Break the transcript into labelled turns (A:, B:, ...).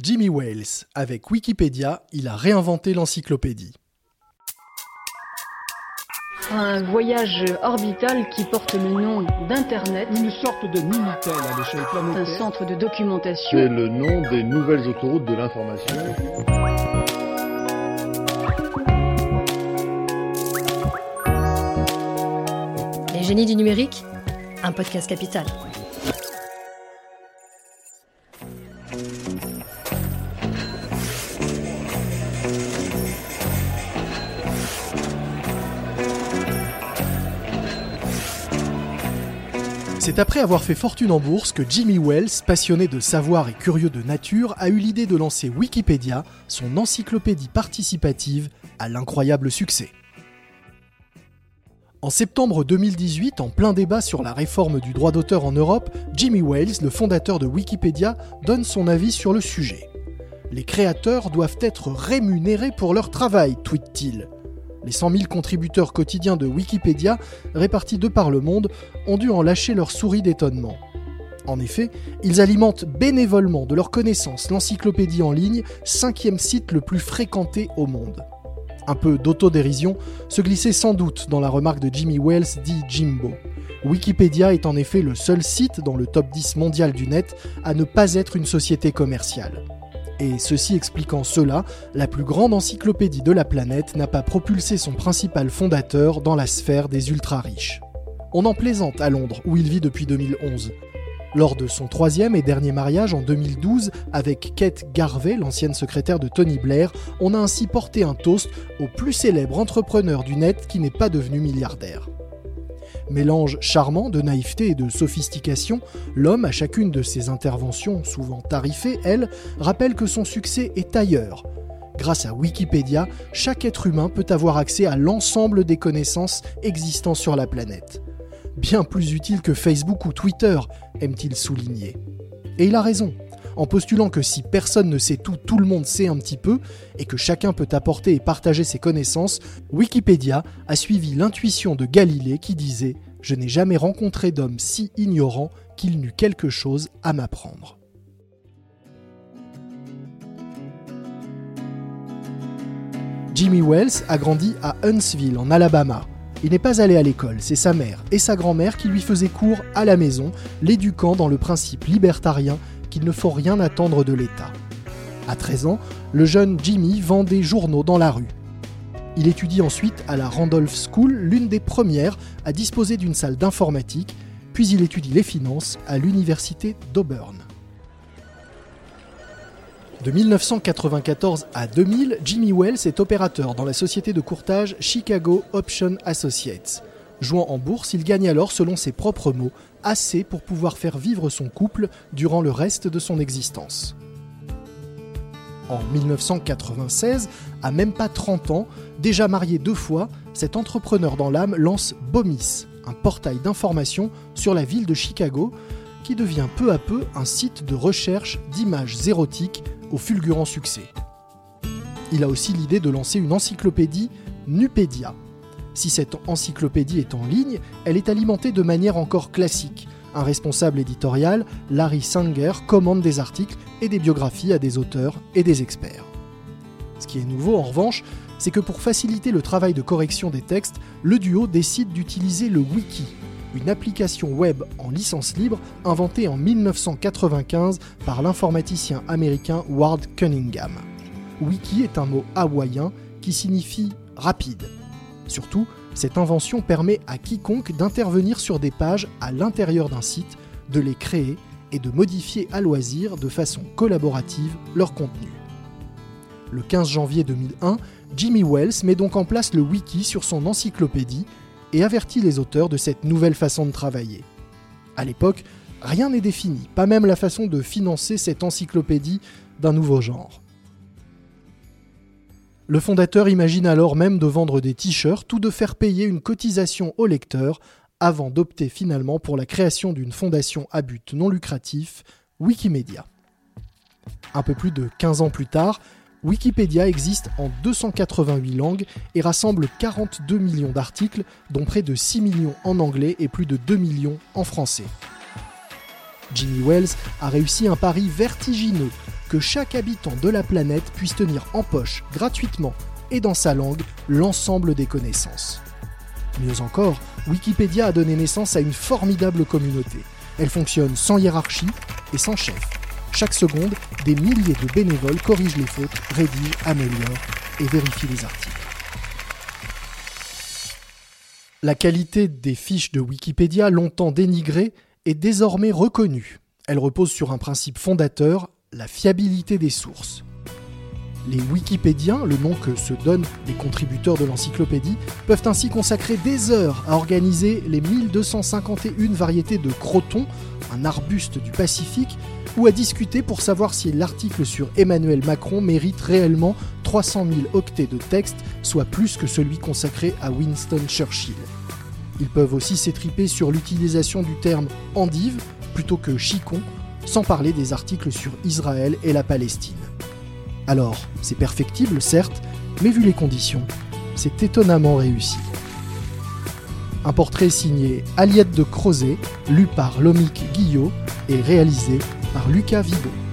A: Jimmy Wales, avec Wikipédia, il a réinventé l'encyclopédie.
B: Un voyage orbital qui porte le nom d'Internet.
C: Une sorte de Minitel à l'échelle planétaire.
B: Un centre de documentation.
D: C'est le nom des nouvelles autoroutes de l'information.
E: Les génies du numérique, un podcast capital.
A: C'est après avoir fait fortune en bourse que Jimmy Wells, passionné de savoir et curieux de nature, a eu l'idée de lancer Wikipédia, son encyclopédie participative, à l'incroyable succès. En septembre 2018, en plein débat sur la réforme du droit d'auteur en Europe, Jimmy Wales, le fondateur de Wikipédia, donne son avis sur le sujet. Les créateurs doivent être rémunérés pour leur travail, tweet-il. Les 100 000 contributeurs quotidiens de Wikipédia, répartis de par le monde, ont dû en lâcher leur souris d'étonnement. En effet, ils alimentent bénévolement de leur connaissance l'encyclopédie en ligne, cinquième site le plus fréquenté au monde. Un peu d'autodérision se glissait sans doute dans la remarque de Jimmy Wells dit Jimbo. Wikipédia est en effet le seul site dans le top 10 mondial du net à ne pas être une société commerciale et ceci expliquant cela, la plus grande encyclopédie de la planète n'a pas propulsé son principal fondateur dans la sphère des ultra-riches. On en plaisante à Londres, où il vit depuis 2011. Lors de son troisième et dernier mariage en 2012 avec Kate Garvey, l'ancienne secrétaire de Tony Blair, on a ainsi porté un toast au plus célèbre entrepreneur du net qui n'est pas devenu milliardaire. Mélange charmant de naïveté et de sophistication, l'homme, à chacune de ses interventions, souvent tarifées, elle, rappelle que son succès est ailleurs. Grâce à Wikipédia, chaque être humain peut avoir accès à l'ensemble des connaissances existant sur la planète. Bien plus utile que Facebook ou Twitter, aime-t-il souligner. Et il a raison en postulant que si personne ne sait tout, tout le monde sait un petit peu, et que chacun peut apporter et partager ses connaissances, Wikipédia a suivi l'intuition de Galilée qui disait ⁇ Je n'ai jamais rencontré d'homme si ignorant qu'il n'eût quelque chose à m'apprendre ⁇ Jimmy Wells a grandi à Huntsville, en Alabama. Il n'est pas allé à l'école, c'est sa mère et sa grand-mère qui lui faisaient cours à la maison, l'éduquant dans le principe libertarien qu'il ne faut rien attendre de l'État. À 13 ans, le jeune Jimmy vend des journaux dans la rue. Il étudie ensuite à la Randolph School, l'une des premières à disposer d'une salle d'informatique, puis il étudie les finances à l'université d'Auburn. De 1994 à 2000, Jimmy Wells est opérateur dans la société de courtage Chicago Option Associates. Jouant en bourse, il gagne alors, selon ses propres mots, assez pour pouvoir faire vivre son couple durant le reste de son existence. En 1996, à même pas 30 ans, déjà marié deux fois, cet entrepreneur dans l'âme lance Bomis, un portail d'information sur la ville de Chicago qui devient peu à peu un site de recherche d'images érotiques au fulgurant succès. Il a aussi l'idée de lancer une encyclopédie Nupédia, si cette encyclopédie est en ligne, elle est alimentée de manière encore classique. Un responsable éditorial, Larry Sanger, commande des articles et des biographies à des auteurs et des experts. Ce qui est nouveau en revanche, c'est que pour faciliter le travail de correction des textes, le duo décide d'utiliser le wiki, une application web en licence libre inventée en 1995 par l'informaticien américain Ward Cunningham. Wiki est un mot hawaïen qui signifie rapide. Surtout, cette invention permet à quiconque d'intervenir sur des pages à l'intérieur d'un site, de les créer et de modifier à loisir de façon collaborative leur contenu. Le 15 janvier 2001, Jimmy Wells met donc en place le wiki sur son encyclopédie et avertit les auteurs de cette nouvelle façon de travailler. À l'époque, rien n'est défini, pas même la façon de financer cette encyclopédie d'un nouveau genre. Le fondateur imagine alors même de vendre des t-shirts ou de faire payer une cotisation au lecteur avant d'opter finalement pour la création d'une fondation à but non lucratif, Wikimedia. Un peu plus de 15 ans plus tard, Wikipédia existe en 288 langues et rassemble 42 millions d'articles, dont près de 6 millions en anglais et plus de 2 millions en français. Jimmy Wells a réussi un pari vertigineux que chaque habitant de la planète puisse tenir en poche, gratuitement et dans sa langue, l'ensemble des connaissances. Mieux encore, Wikipédia a donné naissance à une formidable communauté. Elle fonctionne sans hiérarchie et sans chef. Chaque seconde, des milliers de bénévoles corrigent les fautes, rédigent, améliorent et vérifient les articles. La qualité des fiches de Wikipédia, longtemps dénigrée, est désormais reconnue. Elle repose sur un principe fondateur, la fiabilité des sources. Les Wikipédiens, le nom que se donnent les contributeurs de l'encyclopédie, peuvent ainsi consacrer des heures à organiser les 1251 variétés de croton, un arbuste du Pacifique, ou à discuter pour savoir si l'article sur Emmanuel Macron mérite réellement 300 000 octets de texte, soit plus que celui consacré à Winston Churchill. Ils peuvent aussi s'étriper sur l'utilisation du terme endive plutôt que chicon, sans parler des articles sur Israël et la Palestine. Alors, c'est perfectible, certes, mais vu les conditions, c'est étonnamment réussi. Un portrait signé Aliette de Crozet, lu par Lomique Guillot et réalisé par Lucas Vidot.